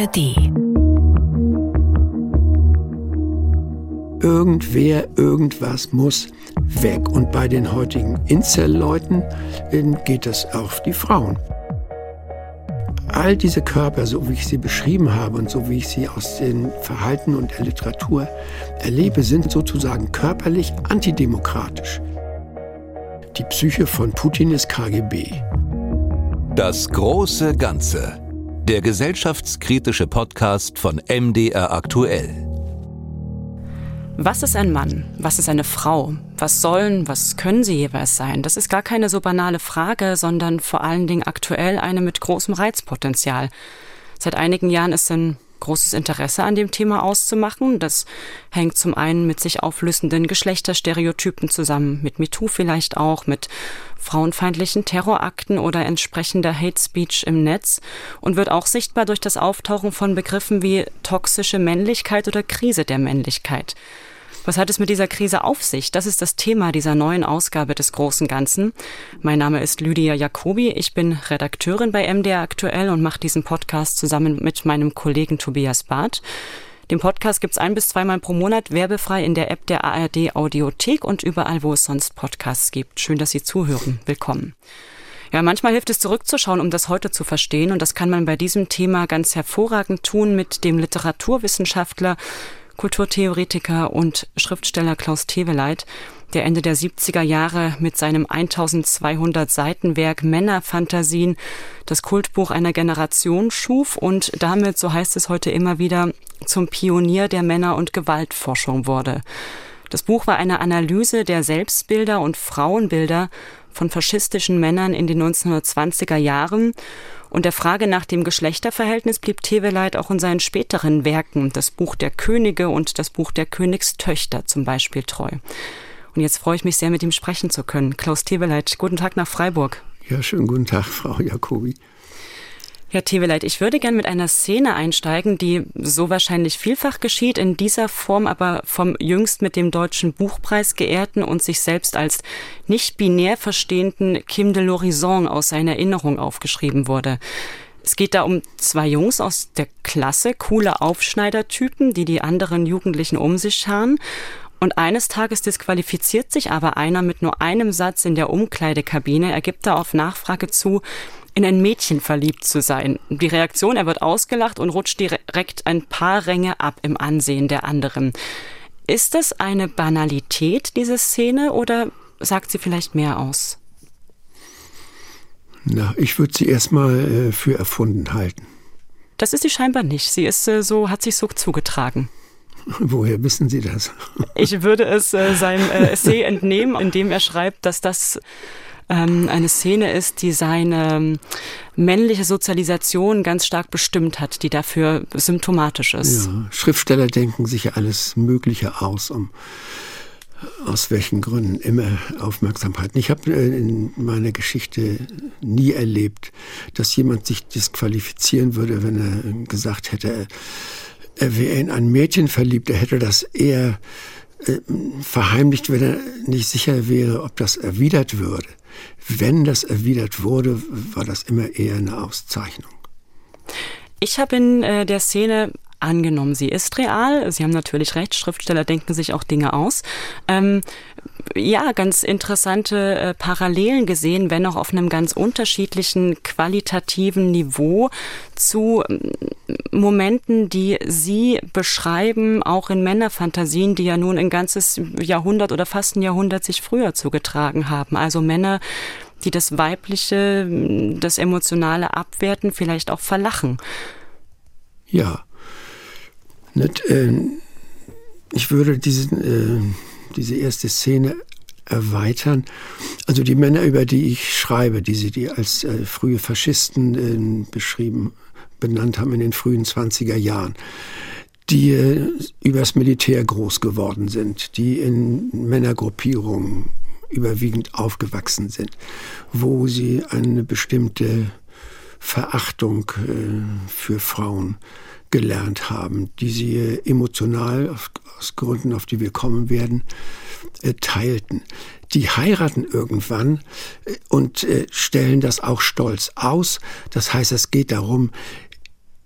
ARD. Irgendwer, irgendwas muss weg. Und bei den heutigen Incel-Leuten geht das auf die Frauen. All diese Körper, so wie ich sie beschrieben habe und so wie ich sie aus dem Verhalten und der Literatur erlebe, sind sozusagen körperlich antidemokratisch. Die Psyche von Putin ist KGB. Das große Ganze. Der gesellschaftskritische Podcast von MDR aktuell. Was ist ein Mann? Was ist eine Frau? Was sollen, was können sie jeweils sein? Das ist gar keine so banale Frage, sondern vor allen Dingen aktuell eine mit großem Reizpotenzial. Seit einigen Jahren ist ein großes Interesse an dem Thema auszumachen. Das hängt zum einen mit sich auflösenden Geschlechterstereotypen zusammen, mit MeToo vielleicht auch, mit frauenfeindlichen Terrorakten oder entsprechender Hate Speech im Netz und wird auch sichtbar durch das Auftauchen von Begriffen wie toxische Männlichkeit oder Krise der Männlichkeit. Was hat es mit dieser Krise auf sich? Das ist das Thema dieser neuen Ausgabe des Großen Ganzen. Mein Name ist Lydia Jacobi. Ich bin Redakteurin bei MDR Aktuell und mache diesen Podcast zusammen mit meinem Kollegen Tobias Barth. Den Podcast gibt's ein bis zweimal pro Monat werbefrei in der App der ARD Audiothek und überall, wo es sonst Podcasts gibt. Schön, dass Sie zuhören. Willkommen. Ja, manchmal hilft es zurückzuschauen, um das heute zu verstehen. Und das kann man bei diesem Thema ganz hervorragend tun mit dem Literaturwissenschaftler Kulturtheoretiker und Schriftsteller Klaus Teweleit, der Ende der 70er Jahre mit seinem 1200 Seiten Werk Männerfantasien das Kultbuch einer Generation schuf und damit, so heißt es heute immer wieder, zum Pionier der Männer- und Gewaltforschung wurde. Das Buch war eine Analyse der Selbstbilder und Frauenbilder von faschistischen Männern in den 1920er Jahren und der Frage nach dem Geschlechterverhältnis blieb Teweleit auch in seinen späteren Werken, das Buch der Könige und das Buch der Königstöchter zum Beispiel treu. Und jetzt freue ich mich sehr, mit ihm sprechen zu können. Klaus Teweleit, guten Tag nach Freiburg. Ja, schönen guten Tag, Frau Jacobi. Herr Teweleit, ich würde gern mit einer Szene einsteigen, die so wahrscheinlich vielfach geschieht, in dieser Form aber vom jüngst mit dem Deutschen Buchpreis geehrten und sich selbst als nicht binär verstehenden Kim de l'Horizon aus seiner Erinnerung aufgeschrieben wurde. Es geht da um zwei Jungs aus der Klasse, coole Aufschneidertypen, die die anderen Jugendlichen um sich scharen. Und eines Tages disqualifiziert sich aber einer mit nur einem Satz in der Umkleidekabine. Er gibt da auf Nachfrage zu, in ein Mädchen verliebt zu sein. Die Reaktion, er wird ausgelacht und rutscht direkt ein paar Ränge ab im Ansehen der anderen. Ist das eine Banalität, diese Szene, oder sagt sie vielleicht mehr aus? Na, ich würde sie erstmal äh, für erfunden halten. Das ist sie scheinbar nicht. Sie ist äh, so, hat sich so zugetragen. Woher wissen Sie das? Ich würde es äh, seinem äh, Essay entnehmen, in dem er schreibt, dass das ähm, eine Szene ist, die seine ähm, männliche Sozialisation ganz stark bestimmt hat, die dafür symptomatisch ist. Ja, Schriftsteller denken sich ja alles Mögliche aus, um aus welchen Gründen immer Aufmerksamkeit. Ich habe äh, in meiner Geschichte nie erlebt, dass jemand sich disqualifizieren würde, wenn er gesagt hätte, er wäre in ein Mädchen verliebt. Er hätte das eher äh, verheimlicht, wenn er nicht sicher wäre, ob das erwidert würde. Wenn das erwidert wurde, war das immer eher eine Auszeichnung. Ich habe in äh, der Szene angenommen, sie ist real. Sie haben natürlich recht, Schriftsteller denken sich auch Dinge aus. Ähm, ja, ganz interessante äh, Parallelen gesehen, wenn auch auf einem ganz unterschiedlichen qualitativen Niveau zu äh, Momenten, die Sie beschreiben, auch in Männerfantasien, die ja nun ein ganzes Jahrhundert oder fast ein Jahrhundert sich früher zugetragen haben. Also Männer, die das Weibliche, das Emotionale abwerten, vielleicht auch verlachen. Ja, nicht, äh, ich würde diese, äh, diese erste Szene erweitern. Also die Männer, über die ich schreibe, die sie die als äh, frühe Faschisten äh, beschrieben, benannt haben in den frühen 20er Jahren, die äh, übers Militär groß geworden sind, die in Männergruppierungen überwiegend aufgewachsen sind, wo sie eine bestimmte Verachtung äh, für Frauen gelernt haben, die sie äh, emotional aus Gründen, auf die wir kommen werden, äh, teilten. Die heiraten irgendwann äh, und stellen das auch stolz aus. Das heißt, es geht darum,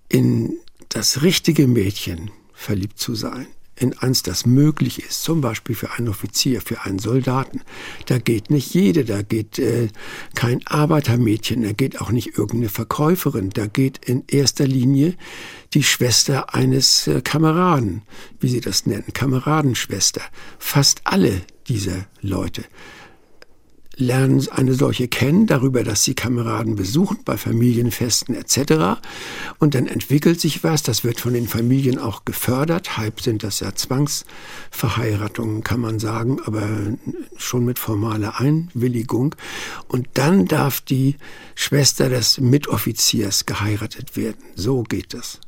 in das richtige Mädchen verliebt zu sein, in eins, das möglich ist, zum Beispiel für einen Offizier, für einen Soldaten. Da geht nicht jede, da geht äh, kein Arbeitermädchen, da geht auch nicht irgendeine Verkäuferin, da geht in erster Linie die Schwester eines äh, Kameraden, wie sie das nennen, Kameradenschwester. Fast alle dieser Leute lernen eine solche kennen, darüber, dass sie Kameraden besuchen bei Familienfesten etc. Und dann entwickelt sich was, das wird von den Familien auch gefördert. Halb sind das ja Zwangsverheiratungen, kann man sagen, aber schon mit formaler Einwilligung. Und dann darf die Schwester des Mitoffiziers geheiratet werden. So geht das.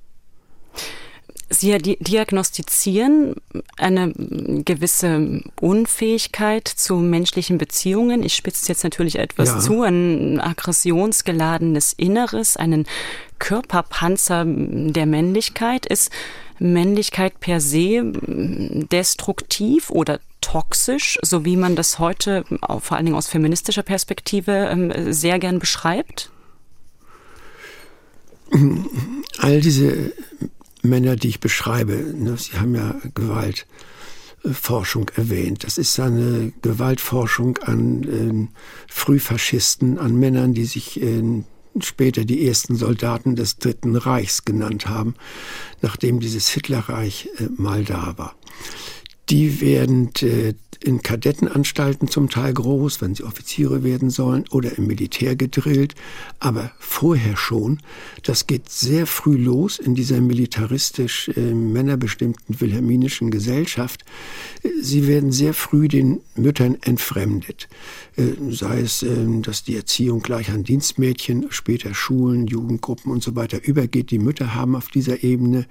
Sie diagnostizieren eine gewisse Unfähigkeit zu menschlichen Beziehungen. Ich spitze jetzt natürlich etwas ja. zu, ein aggressionsgeladenes Inneres, einen Körperpanzer der Männlichkeit. Ist Männlichkeit per se destruktiv oder toxisch, so wie man das heute vor allen Dingen aus feministischer Perspektive ähm, sehr gern beschreibt? All diese Männer, die ich beschreibe. Ne, Sie haben ja Gewaltforschung erwähnt. Das ist eine Gewaltforschung an äh, Frühfaschisten, an Männern, die sich äh, später die ersten Soldaten des Dritten Reichs genannt haben, nachdem dieses Hitlerreich äh, mal da war. Die werden in Kadettenanstalten zum Teil groß, wenn sie Offiziere werden sollen, oder im Militär gedrillt, aber vorher schon. Das geht sehr früh los in dieser militaristisch äh, männerbestimmten wilhelminischen Gesellschaft. Sie werden sehr früh den Müttern entfremdet. Äh, sei es, äh, dass die Erziehung gleich an Dienstmädchen, später Schulen, Jugendgruppen und so weiter übergeht. Die Mütter haben auf dieser Ebene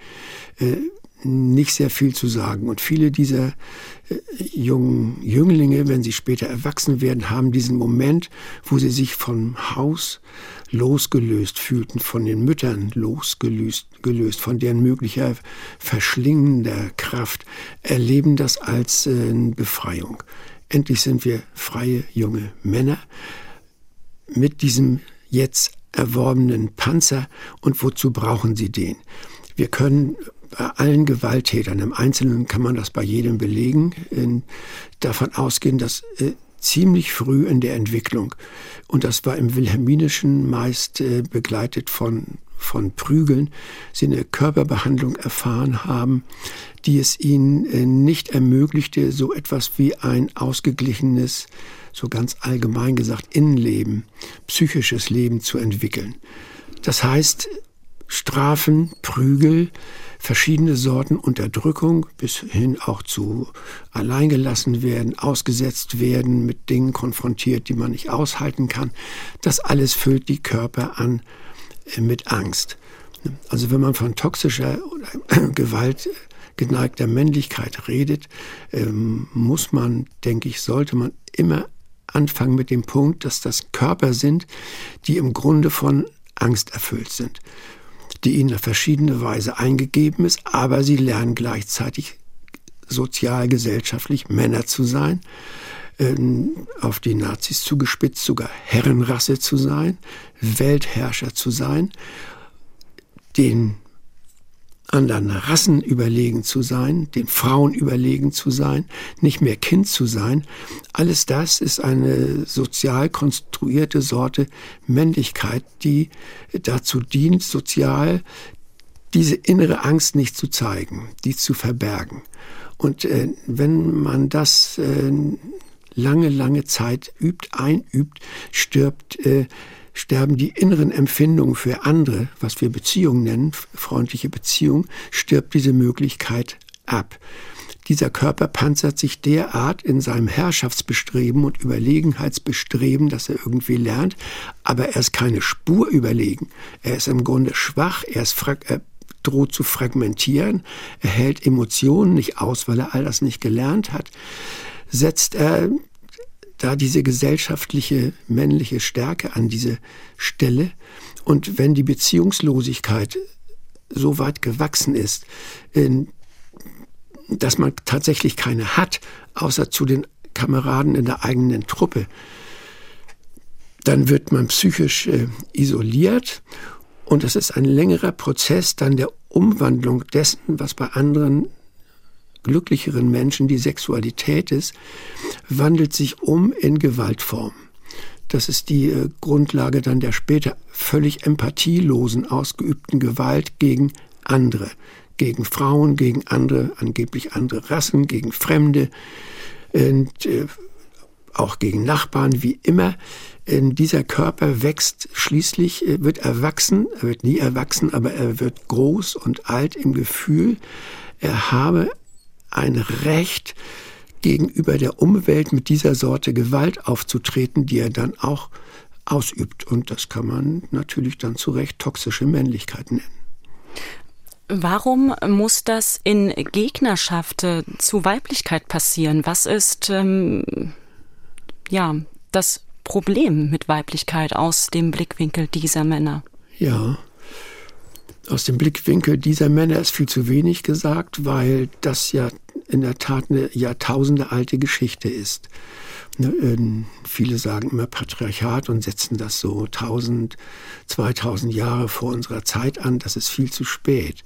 äh, nicht sehr viel zu sagen. Und viele dieser äh, jungen Jünglinge, wenn sie später erwachsen werden, haben diesen Moment, wo sie sich vom Haus losgelöst fühlten, von den Müttern losgelöst, gelöst, von deren möglicher verschlingender Kraft, erleben das als äh, Befreiung. Endlich sind wir freie junge Männer mit diesem jetzt erworbenen Panzer. Und wozu brauchen sie den? Wir können allen Gewalttätern, im Einzelnen kann man das bei jedem belegen, in, davon ausgehen, dass äh, ziemlich früh in der Entwicklung, und das war im Wilhelminischen meist äh, begleitet von, von Prügeln, sie eine Körperbehandlung erfahren haben, die es ihnen äh, nicht ermöglichte, so etwas wie ein ausgeglichenes, so ganz allgemein gesagt, Innenleben, psychisches Leben zu entwickeln. Das heißt, Strafen, Prügel, verschiedene Sorten Unterdrückung bis hin auch zu alleingelassen werden, ausgesetzt werden, mit Dingen konfrontiert, die man nicht aushalten kann. Das alles füllt die Körper an äh, mit Angst. Also wenn man von toxischer oder Gewalt geneigter Männlichkeit redet, ähm, muss man, denke ich, sollte man immer anfangen mit dem Punkt, dass das Körper sind, die im Grunde von Angst erfüllt sind die ihnen auf verschiedene Weise eingegeben ist, aber sie lernen gleichzeitig sozial, gesellschaftlich Männer zu sein, ähm, auf die Nazis zugespitzt, sogar Herrenrasse zu sein, Weltherrscher zu sein, den anderen Rassen überlegen zu sein, den Frauen überlegen zu sein, nicht mehr Kind zu sein. Alles das ist eine sozial konstruierte Sorte Männlichkeit, die dazu dient, sozial diese innere Angst nicht zu zeigen, die zu verbergen. Und äh, wenn man das äh, lange, lange Zeit übt, einübt, stirbt äh, sterben die inneren Empfindungen für andere, was wir Beziehungen nennen, freundliche Beziehung, stirbt diese Möglichkeit ab. Dieser Körper panzert sich derart in seinem Herrschaftsbestreben und Überlegenheitsbestreben, dass er irgendwie lernt, aber er ist keine Spur überlegen. Er ist im Grunde schwach, er, ist er droht zu fragmentieren, er hält Emotionen nicht aus, weil er all das nicht gelernt hat, setzt er da diese gesellschaftliche männliche Stärke an diese Stelle. Und wenn die Beziehungslosigkeit so weit gewachsen ist, dass man tatsächlich keine hat, außer zu den Kameraden in der eigenen Truppe, dann wird man psychisch äh, isoliert und es ist ein längerer Prozess dann der Umwandlung dessen, was bei anderen glücklicheren Menschen die Sexualität ist, wandelt sich um in Gewaltform. Das ist die äh, Grundlage dann der später völlig empathielosen ausgeübten Gewalt gegen andere, gegen Frauen, gegen andere, angeblich andere Rassen, gegen Fremde und äh, auch gegen Nachbarn, wie immer. In dieser Körper wächst schließlich, äh, wird erwachsen, er wird nie erwachsen, aber er wird groß und alt im Gefühl, er habe ein Recht, gegenüber der Umwelt mit dieser Sorte Gewalt aufzutreten, die er dann auch ausübt. Und das kann man natürlich dann zu Recht toxische Männlichkeit nennen. Warum muss das in Gegnerschaft äh, zu Weiblichkeit passieren? Was ist ähm, ja das Problem mit Weiblichkeit aus dem Blickwinkel dieser Männer? Ja, aus dem Blickwinkel dieser Männer ist viel zu wenig gesagt, weil das ja in der Tat eine jahrtausendealte Geschichte ist. Ne, ähm, viele sagen immer Patriarchat und setzen das so 1000, 2000 Jahre vor unserer Zeit an. Das ist viel zu spät.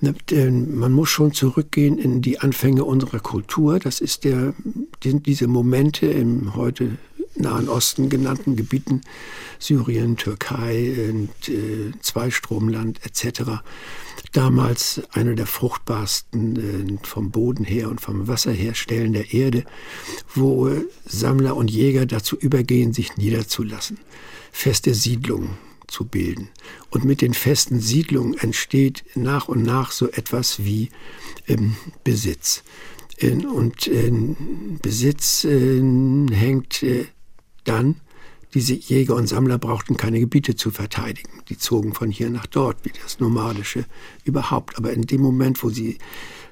Ne, man muss schon zurückgehen in die Anfänge unserer Kultur. Das ist der, diese Momente im heute Nahen Osten genannten Gebieten, Syrien, Türkei, und, äh, Zweistromland etc. Damals eine der fruchtbarsten äh, vom Boden her und vom Wasser her Stellen der Erde, wo äh, Sammler und Jäger dazu übergehen, sich niederzulassen, feste Siedlungen zu bilden. Und mit den festen Siedlungen entsteht nach und nach so etwas wie ähm, Besitz. Und äh, Besitz äh, hängt äh, dann, diese Jäger und Sammler brauchten keine Gebiete zu verteidigen. Die zogen von hier nach dort, wie das Nomadische überhaupt. Aber in dem Moment, wo sie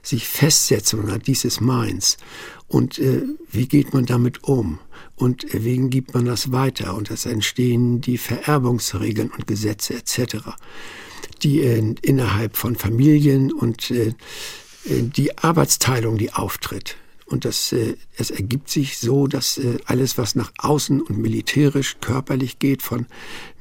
sich festsetzen und hat, dies ist meins. Und äh, wie geht man damit um? Und äh, wegen gibt man das weiter? Und es entstehen die Vererbungsregeln und Gesetze etc., die äh, innerhalb von Familien und äh, äh die Arbeitsteilung, die auftritt. Und das, äh, es ergibt sich so, dass äh, alles, was nach außen und militärisch, körperlich geht, von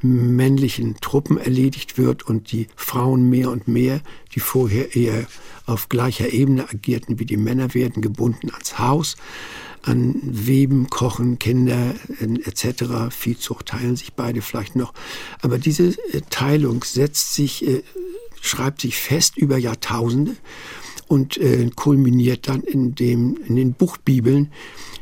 männlichen Truppen erledigt wird und die Frauen mehr und mehr, die vorher eher auf gleicher Ebene agierten wie die Männer, werden gebunden ans Haus, an Weben, Kochen, Kinder äh, etc. Viehzucht teilen sich beide vielleicht noch. Aber diese äh, Teilung setzt sich, äh, schreibt sich fest über Jahrtausende und äh, kulminiert dann in, dem, in den Buchbibeln,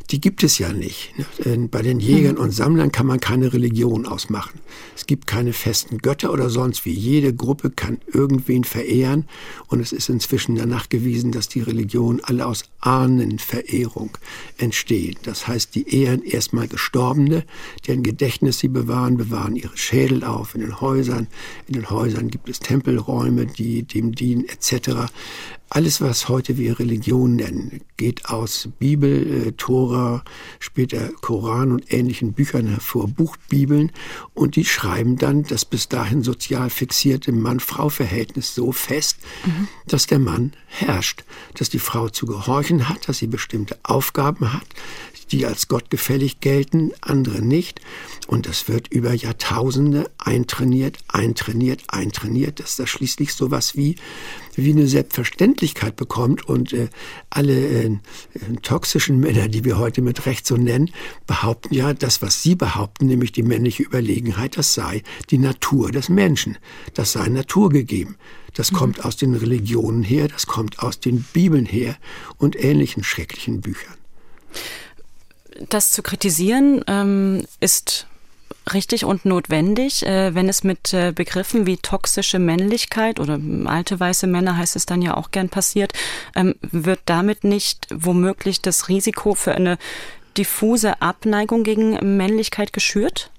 die gibt es ja nicht. Ne? Bei den Jägern mhm. und Sammlern kann man keine Religion ausmachen. Es gibt keine festen Götter oder sonst wie. Jede Gruppe kann irgendwen verehren und es ist inzwischen danach gewiesen, dass die Religionen alle aus Ahnenverehrung entstehen. Das heißt, die ehren erstmal Gestorbene, deren Gedächtnis sie bewahren, bewahren ihre Schädel auf in den Häusern. In den Häusern gibt es Tempelräume, die dem dienen etc. Alles, was heute wir Religion nennen, geht aus Bibel, äh, Tora, später Koran und ähnlichen Büchern hervor, Buchbibeln, und die schreiben dann das bis dahin sozial fixierte Mann-Frau-Verhältnis so fest, mhm. dass der Mann herrscht, dass die Frau zu gehorchen hat, dass sie bestimmte Aufgaben hat, die als gottgefällig gelten, andere nicht. Und das wird über Jahrtausende eintrainiert, eintrainiert, eintrainiert, dass das schließlich sowas wie, wie eine Selbstverständlichkeit bekommt. Und äh, alle äh, toxischen Männer, die wir heute mit Recht so nennen, behaupten ja, das, was sie behaupten, nämlich die männliche Überlegenheit, das sei die Natur des Menschen. Das sei naturgegeben. Das mhm. kommt aus den Religionen her, das kommt aus den Bibeln her und ähnlichen schrecklichen Büchern das zu kritisieren ähm, ist richtig und notwendig, äh, wenn es mit äh, Begriffen wie toxische Männlichkeit oder alte weiße Männer heißt es dann ja auch gern passiert, ähm, wird damit nicht womöglich das Risiko für eine diffuse Abneigung gegen Männlichkeit geschürt?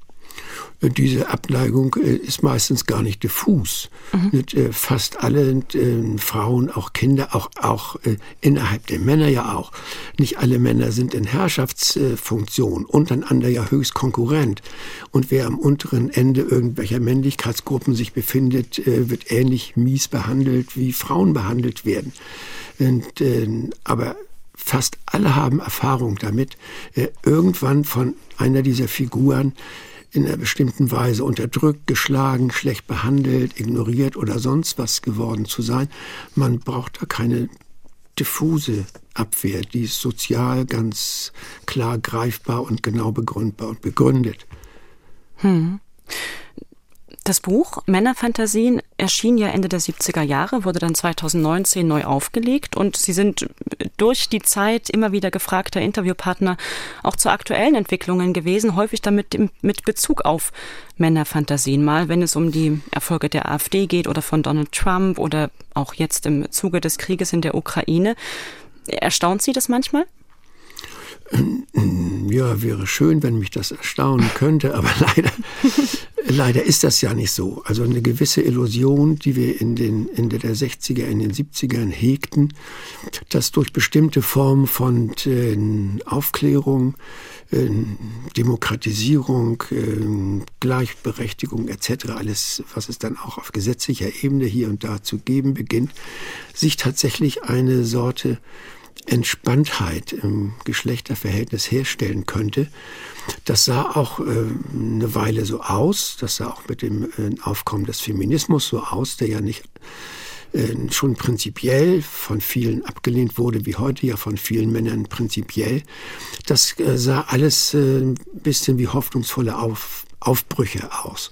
Diese Abneigung äh, ist meistens gar nicht diffus. Mhm. Äh, fast alle äh, Frauen, auch Kinder, auch, auch innerhalb der Männer ja auch. Nicht alle Männer sind in Herrschaftsfunktion, untereinander ja höchst konkurrent. Und wer am unteren Ende irgendwelcher Männlichkeitsgruppen sich befindet, wird ähnlich mies behandelt, wie Frauen behandelt werden. Und, aber fast alle haben Erfahrung damit, irgendwann von einer dieser Figuren in einer bestimmten Weise unterdrückt, geschlagen, schlecht behandelt, ignoriert oder sonst was geworden zu sein. Man braucht da keine diffuse Abwehr, die ist sozial ganz klar greifbar und genau begründbar und begründet. Hm. Das Buch Männerfantasien erschien ja Ende der 70er Jahre, wurde dann 2019 neu aufgelegt und Sie sind durch die Zeit immer wieder gefragter Interviewpartner auch zu aktuellen Entwicklungen gewesen, häufig damit mit Bezug auf Männerfantasien, mal wenn es um die Erfolge der AfD geht oder von Donald Trump oder auch jetzt im Zuge des Krieges in der Ukraine. Erstaunt Sie das manchmal? Ja, wäre schön, wenn mich das erstaunen könnte, aber leider, leider ist das ja nicht so. Also eine gewisse Illusion, die wir in den Ende der 60er, in den 70ern hegten, dass durch bestimmte Formen von äh, Aufklärung, äh, Demokratisierung, äh, Gleichberechtigung etc., alles, was es dann auch auf gesetzlicher Ebene hier und da zu geben beginnt, sich tatsächlich eine Sorte Entspanntheit im Geschlechterverhältnis herstellen könnte. Das sah auch äh, eine Weile so aus, das sah auch mit dem äh, Aufkommen des Feminismus so aus, der ja nicht äh, schon prinzipiell von vielen abgelehnt wurde, wie heute ja von vielen Männern prinzipiell. Das sah alles ein bisschen wie hoffnungsvolle Auf, Aufbrüche aus.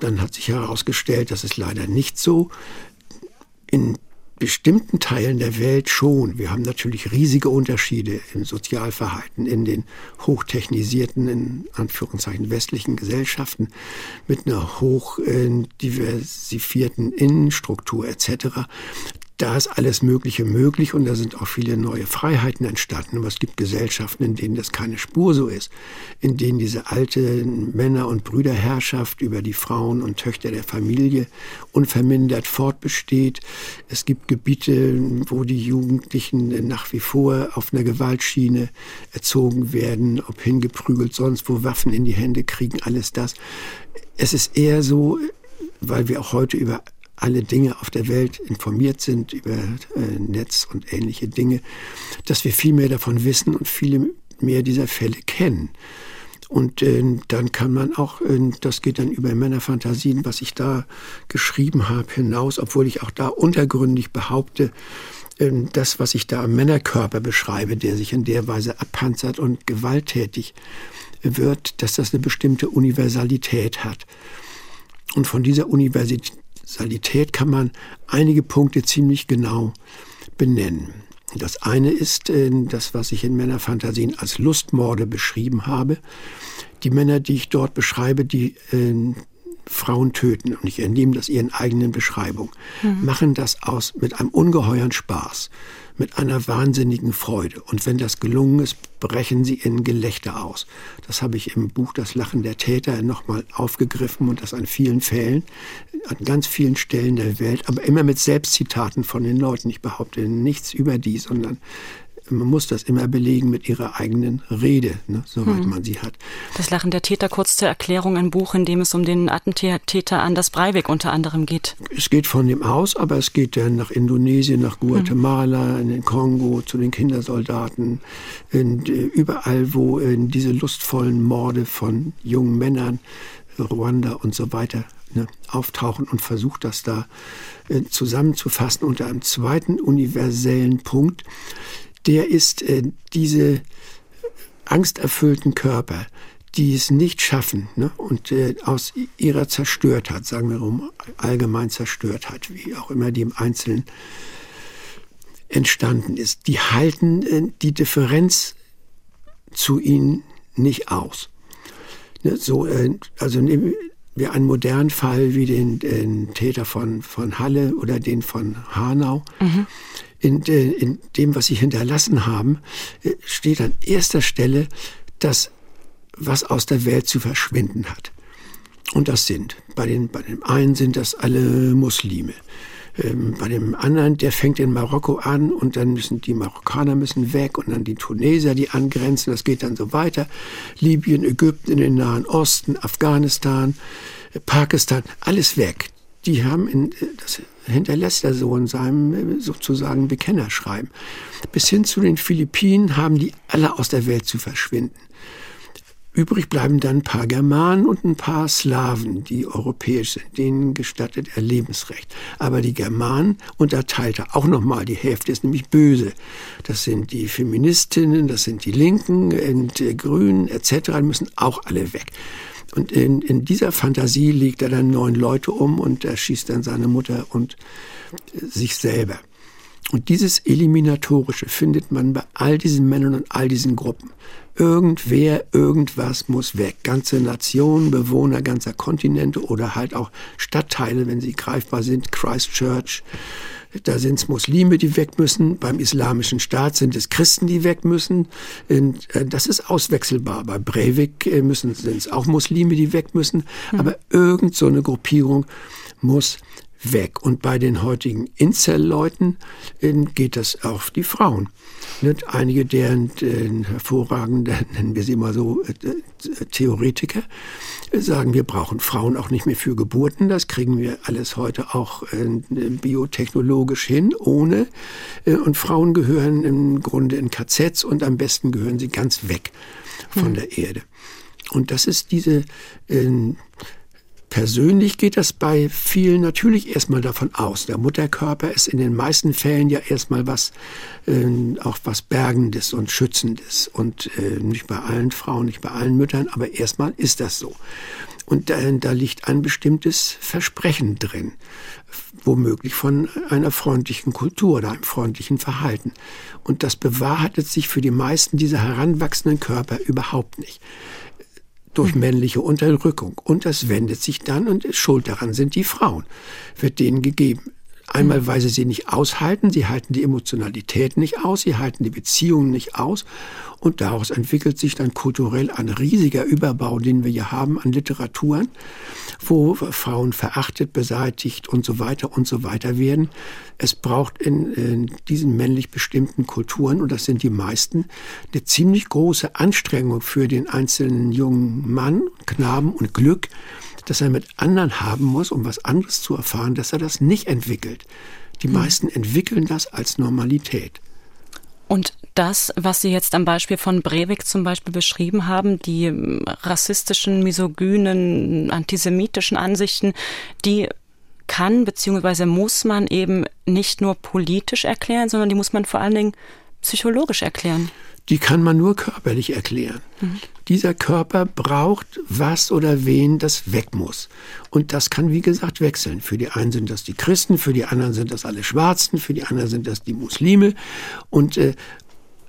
Dann hat sich herausgestellt, das ist leider nicht so. In bestimmten Teilen der Welt schon. Wir haben natürlich riesige Unterschiede im Sozialverhalten in den hochtechnisierten, in Anführungszeichen westlichen Gesellschaften mit einer hoch äh, diversifierten Innenstruktur etc da ist alles Mögliche möglich und da sind auch viele neue Freiheiten entstanden. Aber es gibt Gesellschaften, in denen das keine Spur so ist, in denen diese alte Männer- und Brüderherrschaft über die Frauen und Töchter der Familie unvermindert fortbesteht. Es gibt Gebiete, wo die Jugendlichen nach wie vor auf einer Gewaltschiene erzogen werden, ob hingeprügelt, sonst wo Waffen in die Hände kriegen, alles das. Es ist eher so, weil wir auch heute über alle Dinge auf der Welt informiert sind über äh, Netz und ähnliche Dinge, dass wir viel mehr davon wissen und viele mehr dieser Fälle kennen. Und äh, dann kann man auch, äh, das geht dann über Männerfantasien, was ich da geschrieben habe, hinaus, obwohl ich auch da untergründig behaupte, äh, das, was ich da am Männerkörper beschreibe, der sich in der Weise abpanzert und gewalttätig wird, dass das eine bestimmte Universalität hat. Und von dieser Universalität Salität kann man einige Punkte ziemlich genau benennen. Das eine ist äh, das, was ich in Männerfantasien als Lustmorde beschrieben habe. Die Männer, die ich dort beschreibe, die äh, Frauen töten, und ich entnehme das ihren eigenen Beschreibungen, mhm. machen das aus mit einem ungeheuren Spaß mit einer wahnsinnigen Freude. Und wenn das gelungen ist, brechen sie in Gelächter aus. Das habe ich im Buch Das Lachen der Täter nochmal aufgegriffen und das an vielen Fällen, an ganz vielen Stellen der Welt, aber immer mit Selbstzitaten von den Leuten. Ich behaupte nichts über die, sondern man muss das immer belegen mit ihrer eigenen Rede, ne, soweit hm. man sie hat. Das Lachen der Täter, kurz zur Erklärung, ein Buch, in dem es um den Attentäter Anders Breivik unter anderem geht. Es geht von dem aus, aber es geht dann nach Indonesien, nach Guatemala, hm. in den Kongo, zu den Kindersoldaten, in, überall, wo in diese lustvollen Morde von jungen Männern, Ruanda und so weiter ne, auftauchen und versucht das da äh, zusammenzufassen unter einem zweiten universellen Punkt, der ist äh, diese angsterfüllten Körper, die es nicht schaffen ne, und äh, aus ihrer Zerstörtheit, sagen wir um allgemein Zerstörtheit, wie auch immer die im Einzelnen entstanden ist, die halten äh, die Differenz zu ihnen nicht aus. Ne, so, äh, also nehmen wir einen modernen Fall wie den, den Täter von, von Halle oder den von Hanau. Mhm in, in dem, was sie hinterlassen haben, äh, steht an erster Stelle das, was aus der Welt zu verschwinden hat. Und das sind, bei, den, bei dem einen sind das alle Muslime. Ähm, bei dem anderen, der fängt in Marokko an und dann müssen die Marokkaner müssen weg und dann die Tunesier, die angrenzen, das geht dann so weiter. Libyen, Ägypten, den Nahen Osten, Afghanistan, Pakistan, alles weg. Die haben in, das hinterlässt er so in seinem sozusagen Bekennerschreiben. Bis hin zu den Philippinen haben die alle aus der Welt zu verschwinden. Übrig bleiben dann ein paar Germanen und ein paar Slawen, die europäisch sind. Denen gestattet er Lebensrecht. Aber die Germanen unterteilt er auch nochmal. Die Hälfte ist nämlich böse. Das sind die Feministinnen, das sind die Linken, die Grünen etc. Die müssen auch alle weg. Und in, in dieser Fantasie legt er dann neun Leute um und erschießt dann seine Mutter und sich selber. Und dieses Eliminatorische findet man bei all diesen Männern und all diesen Gruppen. Irgendwer, irgendwas muss weg. Ganze Nationen, Bewohner ganzer Kontinente oder halt auch Stadtteile, wenn sie greifbar sind, Christchurch. Da sind es Muslime, die weg müssen. Beim Islamischen Staat sind es Christen, die weg müssen. Und äh, das ist auswechselbar. Bei Breivik äh, müssen sind es auch Muslime, die weg müssen. Mhm. Aber irgend so eine Gruppierung muss weg. Und bei den heutigen Incel-Leuten äh, geht das auf die Frauen. Einige deren hervorragende, nennen wir sie mal so, äh, äh, Theoretiker, sagen, wir brauchen Frauen auch nicht mehr für Geburten. Das kriegen wir alles heute auch biotechnologisch hin, ohne. und Frauen gehören im Grunde in KZs und am besten gehören sie ganz weg von hm. der Erde. Und das ist diese Persönlich geht das bei vielen natürlich erstmal davon aus. Der Mutterkörper ist in den meisten Fällen ja erstmal was, äh, auch was Bergendes und Schützendes. Und äh, nicht bei allen Frauen, nicht bei allen Müttern, aber erstmal ist das so. Und da, da liegt ein bestimmtes Versprechen drin, womöglich von einer freundlichen Kultur oder einem freundlichen Verhalten. Und das bewahrheitet sich für die meisten dieser heranwachsenden Körper überhaupt nicht durch männliche Unterdrückung. Und das wendet sich dann und schuld daran sind die Frauen, wird denen gegeben. Einmal, weil sie sie nicht aushalten, sie halten die Emotionalität nicht aus, sie halten die Beziehungen nicht aus und daraus entwickelt sich dann kulturell ein riesiger Überbau, den wir hier haben an Literaturen, wo Frauen verachtet, beseitigt und so weiter und so weiter werden. Es braucht in, in diesen männlich bestimmten Kulturen, und das sind die meisten, eine ziemlich große Anstrengung für den einzelnen jungen Mann, Knaben und Glück, dass er mit anderen haben muss, um was anderes zu erfahren, dass er das nicht entwickelt. Die hm. meisten entwickeln das als Normalität. Und das, was Sie jetzt am Beispiel von Breivik zum Beispiel beschrieben haben, die rassistischen, misogynen, antisemitischen Ansichten, die kann bzw. muss man eben nicht nur politisch erklären, sondern die muss man vor allen Dingen psychologisch erklären die kann man nur körperlich erklären. Mhm. Dieser Körper braucht was oder wen, das weg muss. Und das kann, wie gesagt, wechseln. Für die einen sind das die Christen, für die anderen sind das alle Schwarzen, für die anderen sind das die Muslime. Und äh,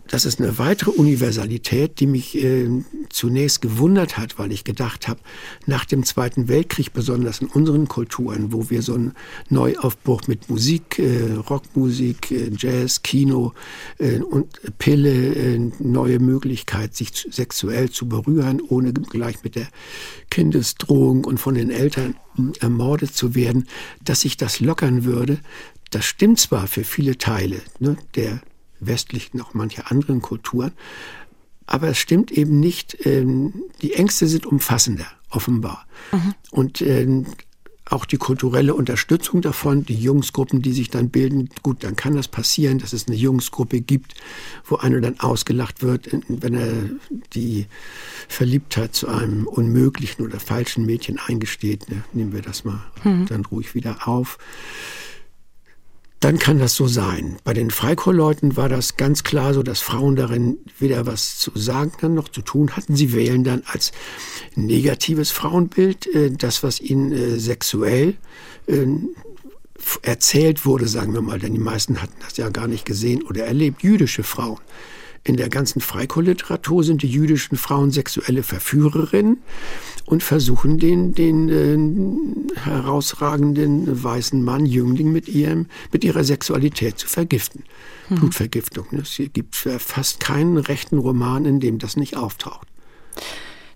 das ist eine weitere Universalität, die mich äh, zunächst gewundert hat, weil ich gedacht habe, nach dem Zweiten Weltkrieg, besonders in unseren Kulturen, wo wir so einen Neuaufbruch mit Musik, äh, Rockmusik, äh, Jazz, Kino äh, und Pille, äh, neue Möglichkeit, sich sexuell zu berühren, ohne gleich mit der Kindesdrohung und von den Eltern hm, ermordet zu werden, dass sich das lockern würde. Das stimmt zwar für viele Teile ne, der westlichen, auch manche anderen Kulturen. Aber es stimmt eben nicht, ähm, die Ängste sind umfassender, offenbar. Mhm. Und ähm, auch die kulturelle Unterstützung davon, die Jungsgruppen, die sich dann bilden, gut, dann kann das passieren, dass es eine Jungsgruppe gibt, wo einer dann ausgelacht wird, wenn er die Verliebtheit zu einem unmöglichen oder falschen Mädchen eingesteht. Ne? Nehmen wir das mal mhm. dann ruhig wieder auf dann kann das so sein. Bei den Freikorpsleuten war das ganz klar so, dass Frauen darin weder was zu sagen noch zu tun hatten. Sie wählen dann als negatives Frauenbild äh, das, was ihnen äh, sexuell äh, erzählt wurde, sagen wir mal, denn die meisten hatten das ja gar nicht gesehen oder erlebt. Jüdische Frauen in der ganzen Freikorpsliteratur sind die jüdischen Frauen sexuelle Verführerinnen und versuchen den, den äh, herausragenden weißen Mann, Jüngling, mit, ihrem, mit ihrer Sexualität zu vergiften. Mhm. Blutvergiftung. Es gibt fast keinen rechten Roman, in dem das nicht auftaucht.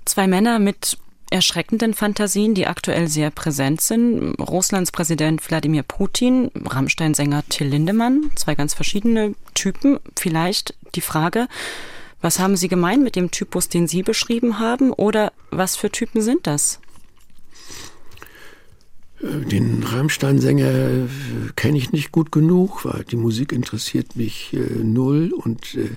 Zwei Männer mit erschreckenden Fantasien, die aktuell sehr präsent sind. Russlands Präsident Wladimir Putin, Rammstein-Sänger Till Lindemann, zwei ganz verschiedene Typen. Vielleicht die Frage, was haben Sie gemeint mit dem Typus, den Sie beschrieben haben? Oder was für Typen sind das? Den Rammstein-Sänger kenne ich nicht gut genug, weil die Musik interessiert mich äh, null und äh,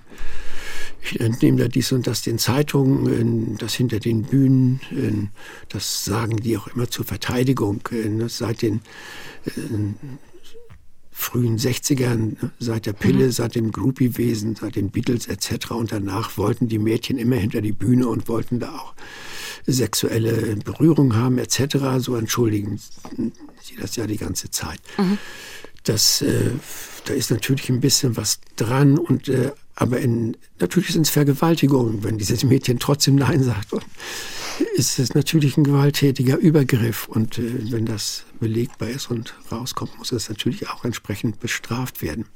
ich entnehme da dies und das den Zeitungen, das hinter den Bühnen, das sagen die auch immer zur Verteidigung. Seit den frühen 60ern, seit der Pille, mhm. seit dem Groupie-Wesen, seit den Beatles etc. Und danach wollten die Mädchen immer hinter die Bühne und wollten da auch sexuelle Berührung haben etc. So entschuldigen sie das ja die ganze Zeit. Mhm. Das, äh, da ist natürlich ein bisschen was dran und äh, aber in, natürlich sind es Vergewaltigungen, wenn dieses Mädchen trotzdem Nein sagt. Und ist es natürlich ein gewalttätiger Übergriff. Und äh, wenn das belegbar ist und rauskommt, muss es natürlich auch entsprechend bestraft werden.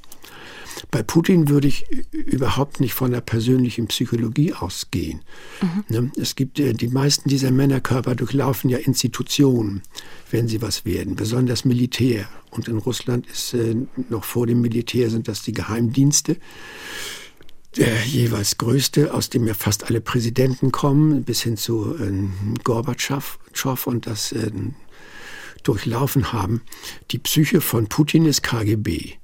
Bei Putin würde ich überhaupt nicht von der persönlichen Psychologie ausgehen. Mhm. Ne? Es gibt äh, die meisten dieser Männerkörper durchlaufen ja Institutionen, wenn sie was werden, besonders Militär. Und in Russland ist äh, noch vor dem Militär sind das die Geheimdienste der jeweils größte, aus dem ja fast alle Präsidenten kommen, bis hin zu äh, Gorbatschow und das äh, durchlaufen haben. Die Psyche von Putin ist KGB.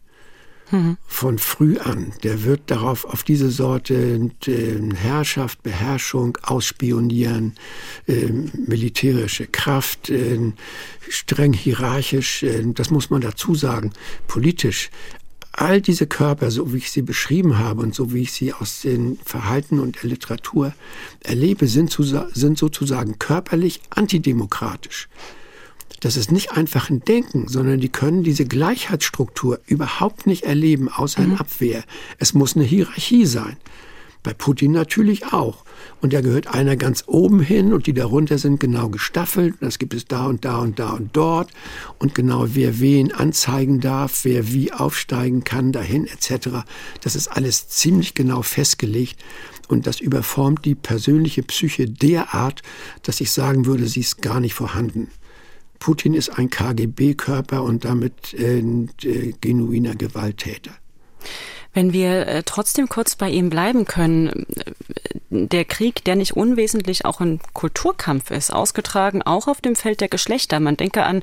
Mhm. Von früh an. Der wird darauf, auf diese Sorte äh, Herrschaft, Beherrschung, Ausspionieren, äh, militärische Kraft, äh, streng hierarchisch, äh, das muss man dazu sagen, politisch all diese Körper, so wie ich sie beschrieben habe und so wie ich sie aus den Verhalten und der Literatur erlebe, sind, zu, sind sozusagen körperlich antidemokratisch. Das ist nicht einfach ein Denken, sondern die können diese Gleichheitsstruktur überhaupt nicht erleben, außer in mhm. Abwehr. Es muss eine Hierarchie sein. Bei Putin natürlich auch. Und da gehört einer ganz oben hin und die darunter sind genau gestaffelt. Das gibt es da und da und da und dort. Und genau wer wen anzeigen darf, wer wie aufsteigen kann, dahin etc. Das ist alles ziemlich genau festgelegt. Und das überformt die persönliche Psyche derart, dass ich sagen würde, sie ist gar nicht vorhanden. Putin ist ein KGB-Körper und damit äh, äh, genuiner Gewalttäter. Wenn wir äh, trotzdem kurz bei ihm bleiben können, äh, der Krieg, der nicht unwesentlich auch ein Kulturkampf ist, ausgetragen auch auf dem Feld der Geschlechter. Man denke an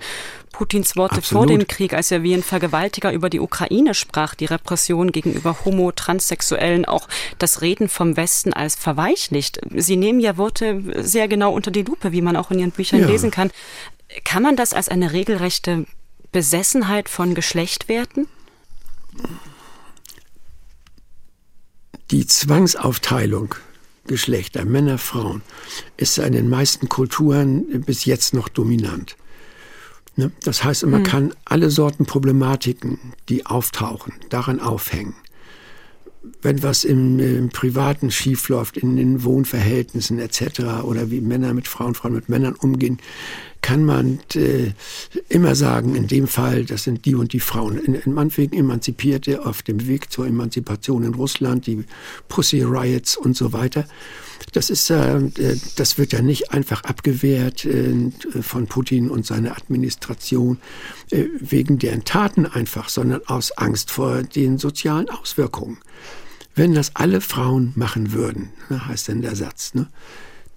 Putins Worte Absolut. vor dem Krieg, als er wie ein Vergewaltiger über die Ukraine sprach, die Repression gegenüber Homo, Transsexuellen, auch das Reden vom Westen als verweichlicht. Sie nehmen ja Worte sehr genau unter die Lupe, wie man auch in Ihren Büchern ja. lesen kann. Kann man das als eine regelrechte Besessenheit von Geschlecht werten? Die Zwangsaufteilung Geschlechter, Männer, Frauen, ist in den meisten Kulturen bis jetzt noch dominant. Ne? Das heißt, man hm. kann alle Sorten Problematiken, die auftauchen, daran aufhängen. Wenn was im, im Privaten schiefläuft, in den Wohnverhältnissen etc. oder wie Männer mit Frauen, Frauen mit Männern umgehen, kann man äh, immer sagen, in dem Fall, das sind die und die Frauen. In, in meinetwegen Emanzipierte auf dem Weg zur Emanzipation in Russland, die Pussy Riots und so weiter. Das ist, äh, das wird ja nicht einfach abgewehrt äh, von Putin und seiner Administration äh, wegen deren Taten einfach, sondern aus Angst vor den sozialen Auswirkungen. Wenn das alle Frauen machen würden, ne, heißt denn der Satz, ne,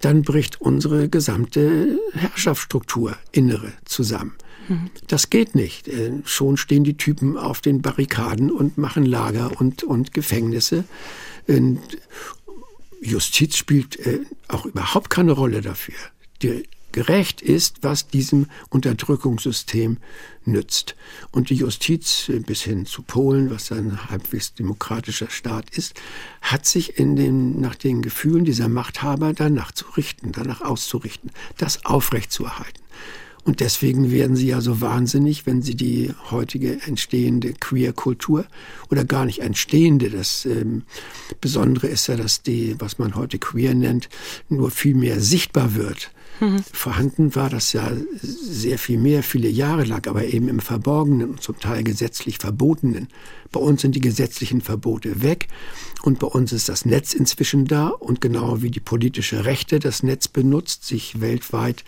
dann bricht unsere gesamte Herrschaftsstruktur, innere, zusammen. Mhm. Das geht nicht. Äh, schon stehen die Typen auf den Barrikaden und machen Lager und, und Gefängnisse. Justiz spielt äh, auch überhaupt keine Rolle dafür. Die gerecht ist, was diesem Unterdrückungssystem nützt. Und die Justiz äh, bis hin zu Polen, was ein halbwegs demokratischer Staat ist, hat sich in den, nach den Gefühlen dieser Machthaber danach zu richten, danach auszurichten, das aufrechtzuerhalten. Und deswegen werden sie ja so wahnsinnig, wenn sie die heutige entstehende Queer-Kultur oder gar nicht entstehende, das ähm, Besondere ist ja, dass die, was man heute queer nennt, nur viel mehr sichtbar wird Vorhanden war das ja sehr viel mehr, viele Jahre lang, aber eben im Verborgenen und zum Teil gesetzlich Verbotenen. Bei uns sind die gesetzlichen Verbote weg und bei uns ist das Netz inzwischen da und genau wie die politische Rechte das Netz benutzt, sich weltweit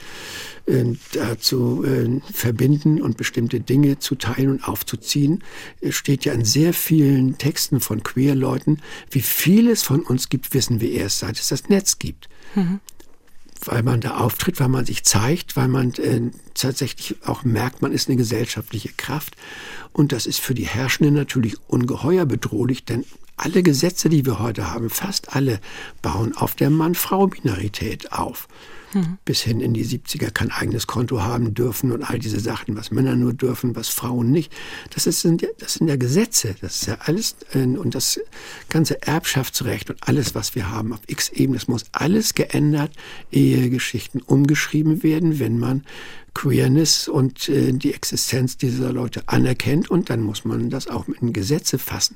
äh, dazu äh, verbinden und bestimmte Dinge zu teilen und aufzuziehen, steht ja in sehr vielen Texten von Queerleuten, wie viel es von uns gibt, wissen wir erst, seit es das Netz gibt. Mhm weil man da auftritt, weil man sich zeigt, weil man äh, tatsächlich auch merkt, man ist eine gesellschaftliche Kraft. Und das ist für die Herrschenden natürlich ungeheuer bedrohlich, denn alle Gesetze, die wir heute haben, fast alle, bauen auf der Mann-Frau-Binarität auf. Mhm. Bis hin in die 70er kann eigenes Konto haben dürfen und all diese Sachen, was Männer nur dürfen, was Frauen nicht. Das, ist, das sind ja Gesetze, das ist ja alles, äh, und das ganze Erbschaftsrecht und alles, was wir haben auf X-Ebene, das muss alles geändert, Ehegeschichten umgeschrieben werden, wenn man Queerness und äh, die Existenz dieser Leute anerkennt und dann muss man das auch in Gesetze fassen.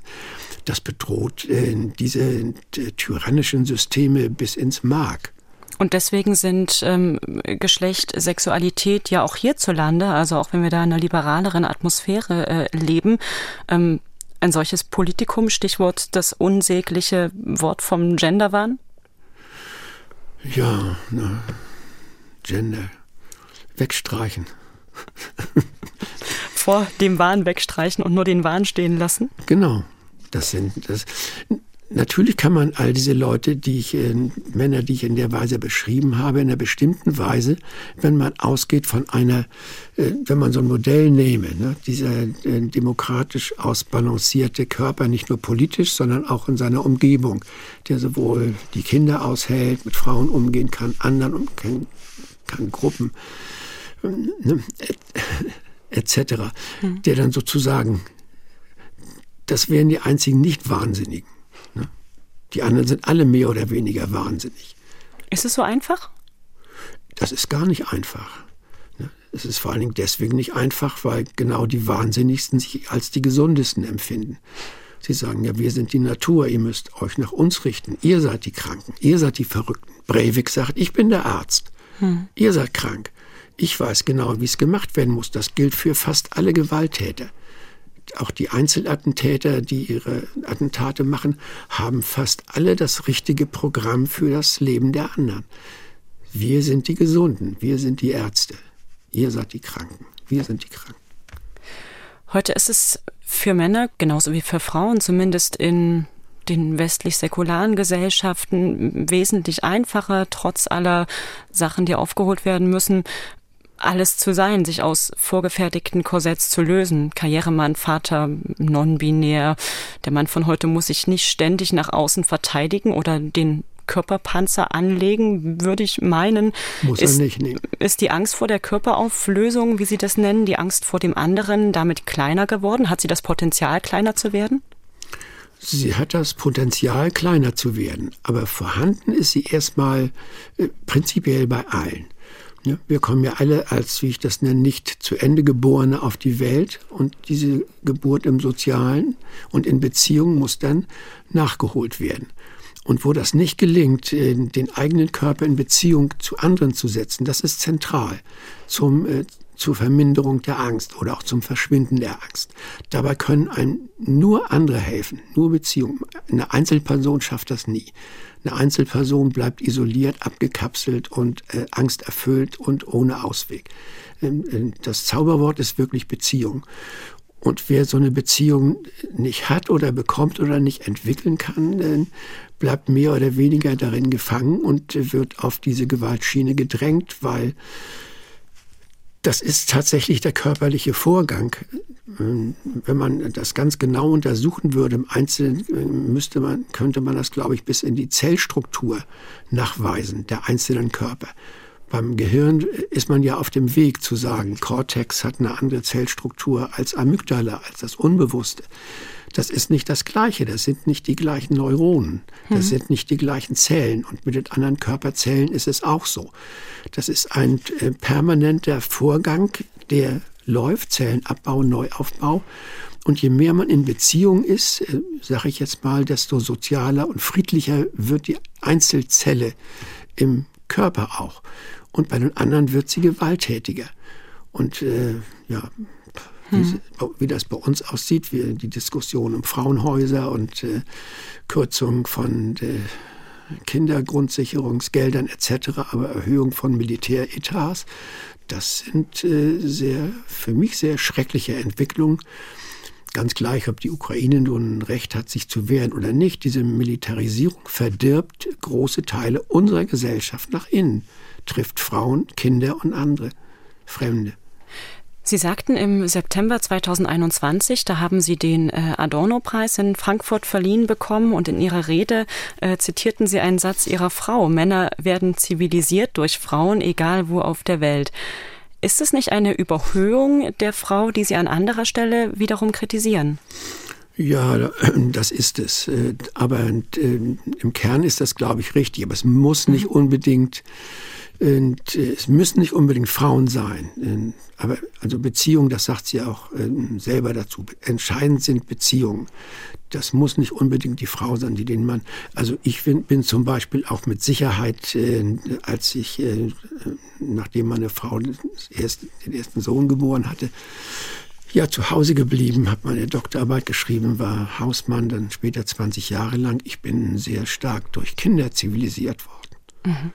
Das bedroht äh, diese äh, tyrannischen Systeme bis ins Mark. Und deswegen sind ähm, Geschlecht, Sexualität ja auch hierzulande, also auch wenn wir da in einer liberaleren Atmosphäre äh, leben, ähm, ein solches Politikum, Stichwort das unsägliche Wort vom Genderwahn? Ja, na, Gender. Wegstreichen. Vor dem Wahn wegstreichen und nur den Wahn stehen lassen? Genau. Das sind, das, Natürlich kann man all diese Leute, die ich, äh, Männer, die ich in der Weise beschrieben habe, in einer bestimmten Weise, wenn man ausgeht von einer, äh, wenn man so ein Modell nehme, ne, dieser äh, demokratisch ausbalancierte Körper, nicht nur politisch, sondern auch in seiner Umgebung, der sowohl die Kinder aushält, mit Frauen umgehen kann, anderen und kann, Gruppen, ne, etc., hm. der dann sozusagen, das wären die einzigen Nicht-Wahnsinnigen die anderen sind alle mehr oder weniger wahnsinnig. Ist es so einfach? Das ist gar nicht einfach. Ne? Es ist vor allen Dingen deswegen nicht einfach, weil genau die Wahnsinnigsten sich als die Gesundesten empfinden. Sie sagen ja, wir sind die Natur, ihr müsst euch nach uns richten. Ihr seid die Kranken, ihr seid die Verrückten. Breivik sagt, ich bin der Arzt. Hm. Ihr seid krank. Ich weiß genau, wie es gemacht werden muss. Das gilt für fast alle Gewalttäter auch die Einzelattentäter, die ihre Attentate machen, haben fast alle das richtige Programm für das Leben der anderen. Wir sind die Gesunden, wir sind die Ärzte, ihr seid die Kranken, wir sind die Kranken. Heute ist es für Männer genauso wie für Frauen, zumindest in den westlich-säkularen Gesellschaften, wesentlich einfacher, trotz aller Sachen, die aufgeholt werden müssen, alles zu sein, sich aus vorgefertigten Korsetts zu lösen. Karrieremann, Vater, non-binär. Der Mann von heute muss sich nicht ständig nach außen verteidigen oder den Körperpanzer anlegen, würde ich meinen. Muss ist, er nicht nehmen. Ist die Angst vor der Körperauflösung, wie Sie das nennen, die Angst vor dem anderen damit kleiner geworden? Hat sie das Potenzial, kleiner zu werden? Sie hat das Potenzial, kleiner zu werden, aber vorhanden ist sie erstmal äh, prinzipiell bei allen. Wir kommen ja alle als, wie ich das nenne, nicht zu Ende geborene auf die Welt und diese Geburt im Sozialen und in Beziehungen muss dann nachgeholt werden. Und wo das nicht gelingt, den eigenen Körper in Beziehung zu anderen zu setzen, das ist zentral zum, äh, zur Verminderung der Angst oder auch zum Verschwinden der Angst. Dabei können einem nur andere helfen, nur Beziehungen. Eine Einzelperson schafft das nie. Eine Einzelperson bleibt isoliert, abgekapselt und äh, angsterfüllt und ohne Ausweg. Ähm, äh, das Zauberwort ist wirklich Beziehung. Und wer so eine Beziehung nicht hat oder bekommt oder nicht entwickeln kann, äh, bleibt mehr oder weniger darin gefangen und wird auf diese Gewaltschiene gedrängt, weil das ist tatsächlich der körperliche Vorgang. Ähm, wenn man das ganz genau untersuchen würde, im Einzelnen äh, müsste man, könnte man das, glaube ich, bis in die Zellstruktur nachweisen, der einzelnen Körper. Beim Gehirn ist man ja auf dem Weg zu sagen, Cortex hat eine andere Zellstruktur als Amygdala, als das Unbewusste. Das ist nicht das Gleiche, das sind nicht die gleichen Neuronen, das mhm. sind nicht die gleichen Zellen. Und mit den anderen Körperzellen ist es auch so. Das ist ein äh, permanenter Vorgang, der läuft, Zellenabbau, Neuaufbau. Und je mehr man in Beziehung ist, äh, sage ich jetzt mal, desto sozialer und friedlicher wird die Einzelzelle im Körper auch. Und bei den anderen wird sie gewalttätiger. Und äh, ja, hm. wie, das bei uns aussieht, wie die Diskussion um Frauenhäuser und äh, Kürzung von äh, Kindergrundsicherungsgeldern etc., aber Erhöhung von Militäretats, das sind äh, sehr, für mich sehr schreckliche Entwicklungen. Ganz gleich, ob die Ukraine nun Recht hat, sich zu wehren oder nicht. Diese Militarisierung verdirbt große Teile unserer Gesellschaft nach innen, trifft Frauen, Kinder und andere Fremde. Sie sagten im September 2021, da haben Sie den äh, Adorno-Preis in Frankfurt verliehen bekommen und in Ihrer Rede äh, zitierten Sie einen Satz Ihrer Frau, Männer werden zivilisiert durch Frauen, egal wo auf der Welt. Ist es nicht eine Überhöhung der Frau, die Sie an anderer Stelle wiederum kritisieren? Ja, das ist es. Äh, aber äh, im Kern ist das, glaube ich, richtig. Aber es muss nicht mhm. unbedingt und äh, es müssen nicht unbedingt Frauen sein. Ähm, aber also Beziehungen, das sagt sie auch ähm, selber dazu. Entscheidend sind Beziehungen. Das muss nicht unbedingt die Frau sein, die den Mann. Also ich bin, bin zum Beispiel auch mit Sicherheit, äh, als ich, äh, nachdem meine Frau den ersten Sohn geboren hatte, ja, zu Hause geblieben, habe meine Doktorarbeit geschrieben, war Hausmann, dann später 20 Jahre lang. Ich bin sehr stark durch Kinder zivilisiert worden. Mhm.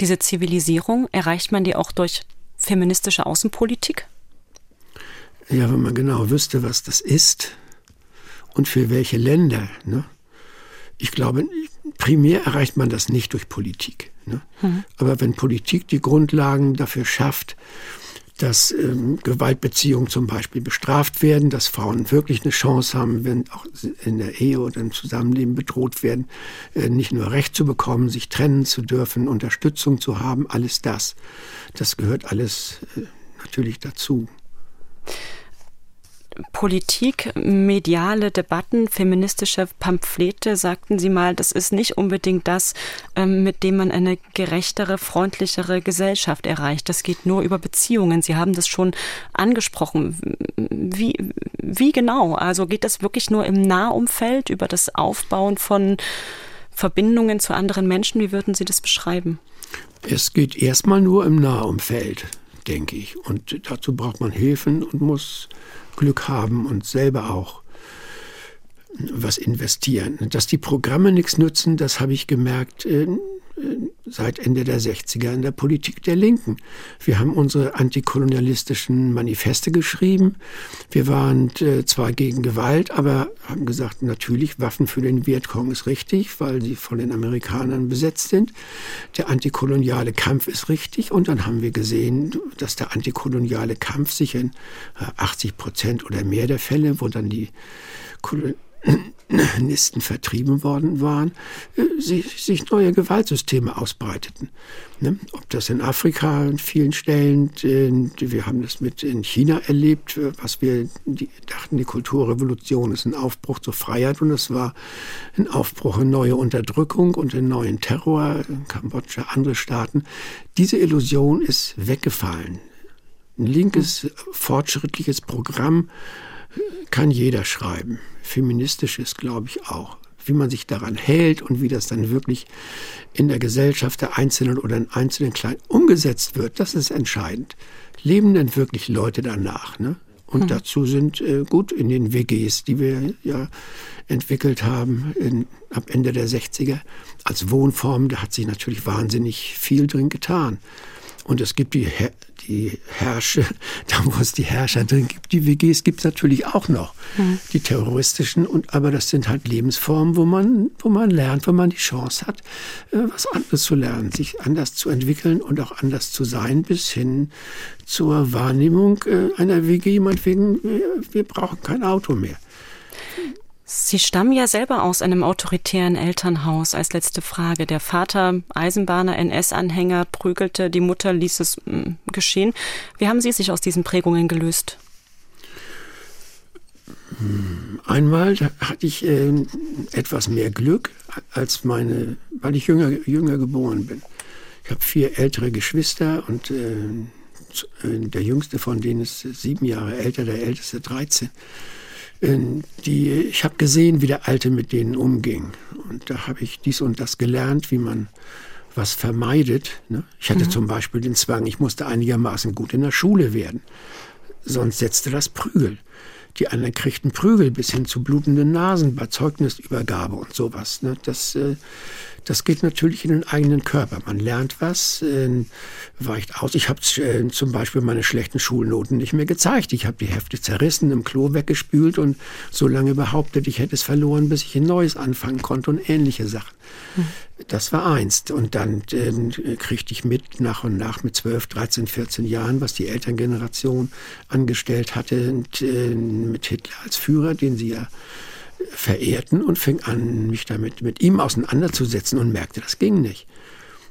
Diese Zivilisierung, erreicht man die auch durch feministische Außenpolitik? Ja, wenn man genau wüsste, was das ist und für welche Länder. Ne? Ich glaube, primär erreicht man das nicht durch Politik. Ne? Mhm. Aber wenn Politik die Grundlagen dafür schafft, dass ähm, Gewaltbeziehungen zum Beispiel bestraft werden, dass Frauen wirklich eine Chance haben, wenn auch in der Ehe oder im Zusammenleben bedroht werden, äh, nicht nur Recht zu bekommen, sich trennen zu dürfen, Unterstützung zu haben, alles das. Das gehört alles äh, natürlich dazu. Politik, mediale Debatten, feministische Pamphlete, sagten Sie mal, das ist nicht unbedingt das, ähm, mit dem man eine gerechtere, freundlichere Gesellschaft erreicht. Das geht nur über Beziehungen. Sie haben das schon angesprochen. Wie, wie genau? Also geht das wirklich nur im Nahumfeld über das Aufbauen von Verbindungen zu anderen Menschen? Wie würden Sie das beschreiben? Es geht erstmal nur im Nahumfeld, denke ich. Und dazu braucht man Hilfen und muss Glück haben und selber auch was investieren. Dass die Programme nichts nützen, das habe ich gemerkt äh, seit Ende der 60er in der Politik der Linken. Wir haben unsere antikolonialistischen Manifeste geschrieben. Wir waren äh, zwar gegen Gewalt, aber haben gesagt, natürlich, Waffen für den Vietcong ist richtig, weil sie von den Amerikanern besetzt sind. Der antikoloniale Kampf ist richtig. Und dann haben wir gesehen, dass der antikoloniale Kampf sich in 80 äh, Prozent oder mehr der Fälle, wo dann die Nisten vertrieben worden waren, äh, sich, neue Gewaltsysteme ausbreiteten. Ne? Ob das in Afrika an vielen Stellen, wir haben das mit in China erlebt, was wir dachten, die Kulturrevolution ist ein Aufbruch zur Freiheit und es war ein Aufbruch in neue Unterdrückung und in neuen Terror, in Kambodscha, andere Staaten. Diese Illusion ist weggefallen. Ein linkes, fortschrittliches Programm kann jeder schreiben. Feministisch ist, glaube ich, auch. Wie man sich daran hält und wie das dann wirklich in der Gesellschaft der Einzelnen oder in einzelnen Kleinen umgesetzt wird, das ist entscheidend. Leben denn wirklich Leute danach? Ne? Und mhm. dazu sind äh, gut in den WGs, die wir ja entwickelt haben in, ab Ende der 60er als Wohnform, da hat sich natürlich wahnsinnig viel drin getan. Und es gibt die, die Herrsche, da wo es die Herrscher drin gibt, die WGs gibt es natürlich auch noch. Mhm. Die terroristischen, und, aber das sind halt Lebensformen, wo man, wo man lernt, wo man die Chance hat, äh, was anderes zu lernen, sich anders zu entwickeln und auch anders zu sein, bis hin zur Wahrnehmung äh, einer WG, meinetwegen, wir, wir brauchen kein Auto mehr. Sie stammen ja selber aus einem autoritären Elternhaus. Als letzte Frage. Der Vater, Eisenbahner, NS-Anhänger, prügelte, die Mutter ließ es mm, geschehen. Wie haben Sie sich aus diesen Prägungen gelöst? Einmal hatte ich äh, etwas mehr Glück als meine, weil ich jünger, jünger geboren bin. Ich habe vier ältere Geschwister und äh, der jüngste von denen ist sieben Jahre älter, der älteste 13. Ähm, die, ich habe gesehen, wie der Alte mit denen umging. Und da habe ich dies und das gelernt, wie man was vermeidet. Ne? Ich hatte mhm. zum Beispiel den Zwang, ich musste einigermaßen gut in der Schule werden. Sonst setzte das Prügel. Die anderen kriegten Prügel bis hin zu blutenden Nasen bei Zeugnisübergabe und sowas. Ne? Das, äh, das geht natürlich in den eigenen Körper. Man lernt was, äh, weicht aus. Ich habe äh, zum Beispiel meine schlechten Schulnoten nicht mehr gezeigt. Ich habe die Hefte zerrissen, im Klo weggespült und so lange behauptet, ich hätte es verloren, bis ich ein neues anfangen konnte und ähnliche Sachen. Hm. Das war einst. Und dann äh, kriegte ich mit, nach und nach mit 12, 13, 14 Jahren, was die Elterngeneration angestellt hatte, und, äh, mit Hitler als Führer, den sie ja verehrten und fing an, mich damit mit ihm auseinanderzusetzen und merkte, das ging nicht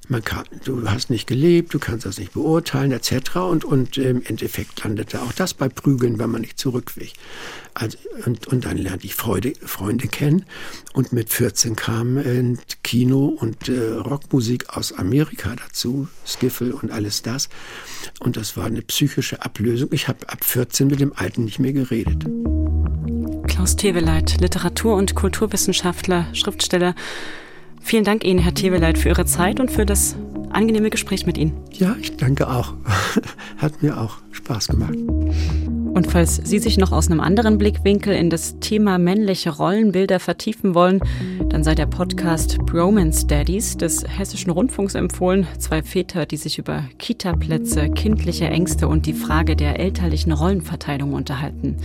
man kann, du hast nicht gelebt, du kannst das nicht beurteilen, etc. Und, und im Endeffekt landete auch das bei Prügeln, wenn man nicht zurückwich. Also, und, und dann lernte ich Freude, Freunde kennen. Und mit 14 kam äh, Kino und äh, Rockmusik aus Amerika dazu, Skiffle und alles das. Und das war eine psychische Ablösung. Ich habe ab 14 mit dem Alten nicht mehr geredet. Klaus Teweleit, Literatur- und Kulturwissenschaftler, Schriftsteller, Vielen Dank Ihnen, Herr Teweleit, für Ihre Zeit und für das angenehme Gespräch mit Ihnen. Ja, ich danke auch. Hat mir auch Spaß gemacht. Und falls Sie sich noch aus einem anderen Blickwinkel in das Thema männliche Rollenbilder vertiefen wollen, dann sei der Podcast Bromance Daddies des Hessischen Rundfunks empfohlen. Zwei Väter, die sich über Kita-Plätze, kindliche Ängste und die Frage der elterlichen Rollenverteilung unterhalten.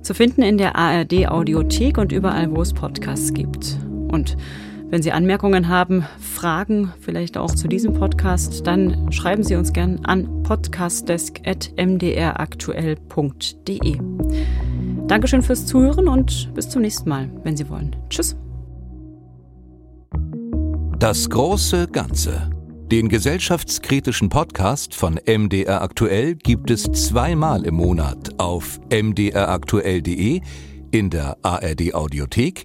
Zu finden in der ARD Audiothek und überall, wo es Podcasts gibt. Und wenn Sie Anmerkungen haben, Fragen vielleicht auch zu diesem Podcast, dann schreiben Sie uns gern an podcastdesk.mdraktuell.de. Dankeschön fürs Zuhören und bis zum nächsten Mal, wenn Sie wollen. Tschüss. Das große Ganze. Den gesellschaftskritischen Podcast von MDR Aktuell gibt es zweimal im Monat auf mdraktuell.de, in der ARD Audiothek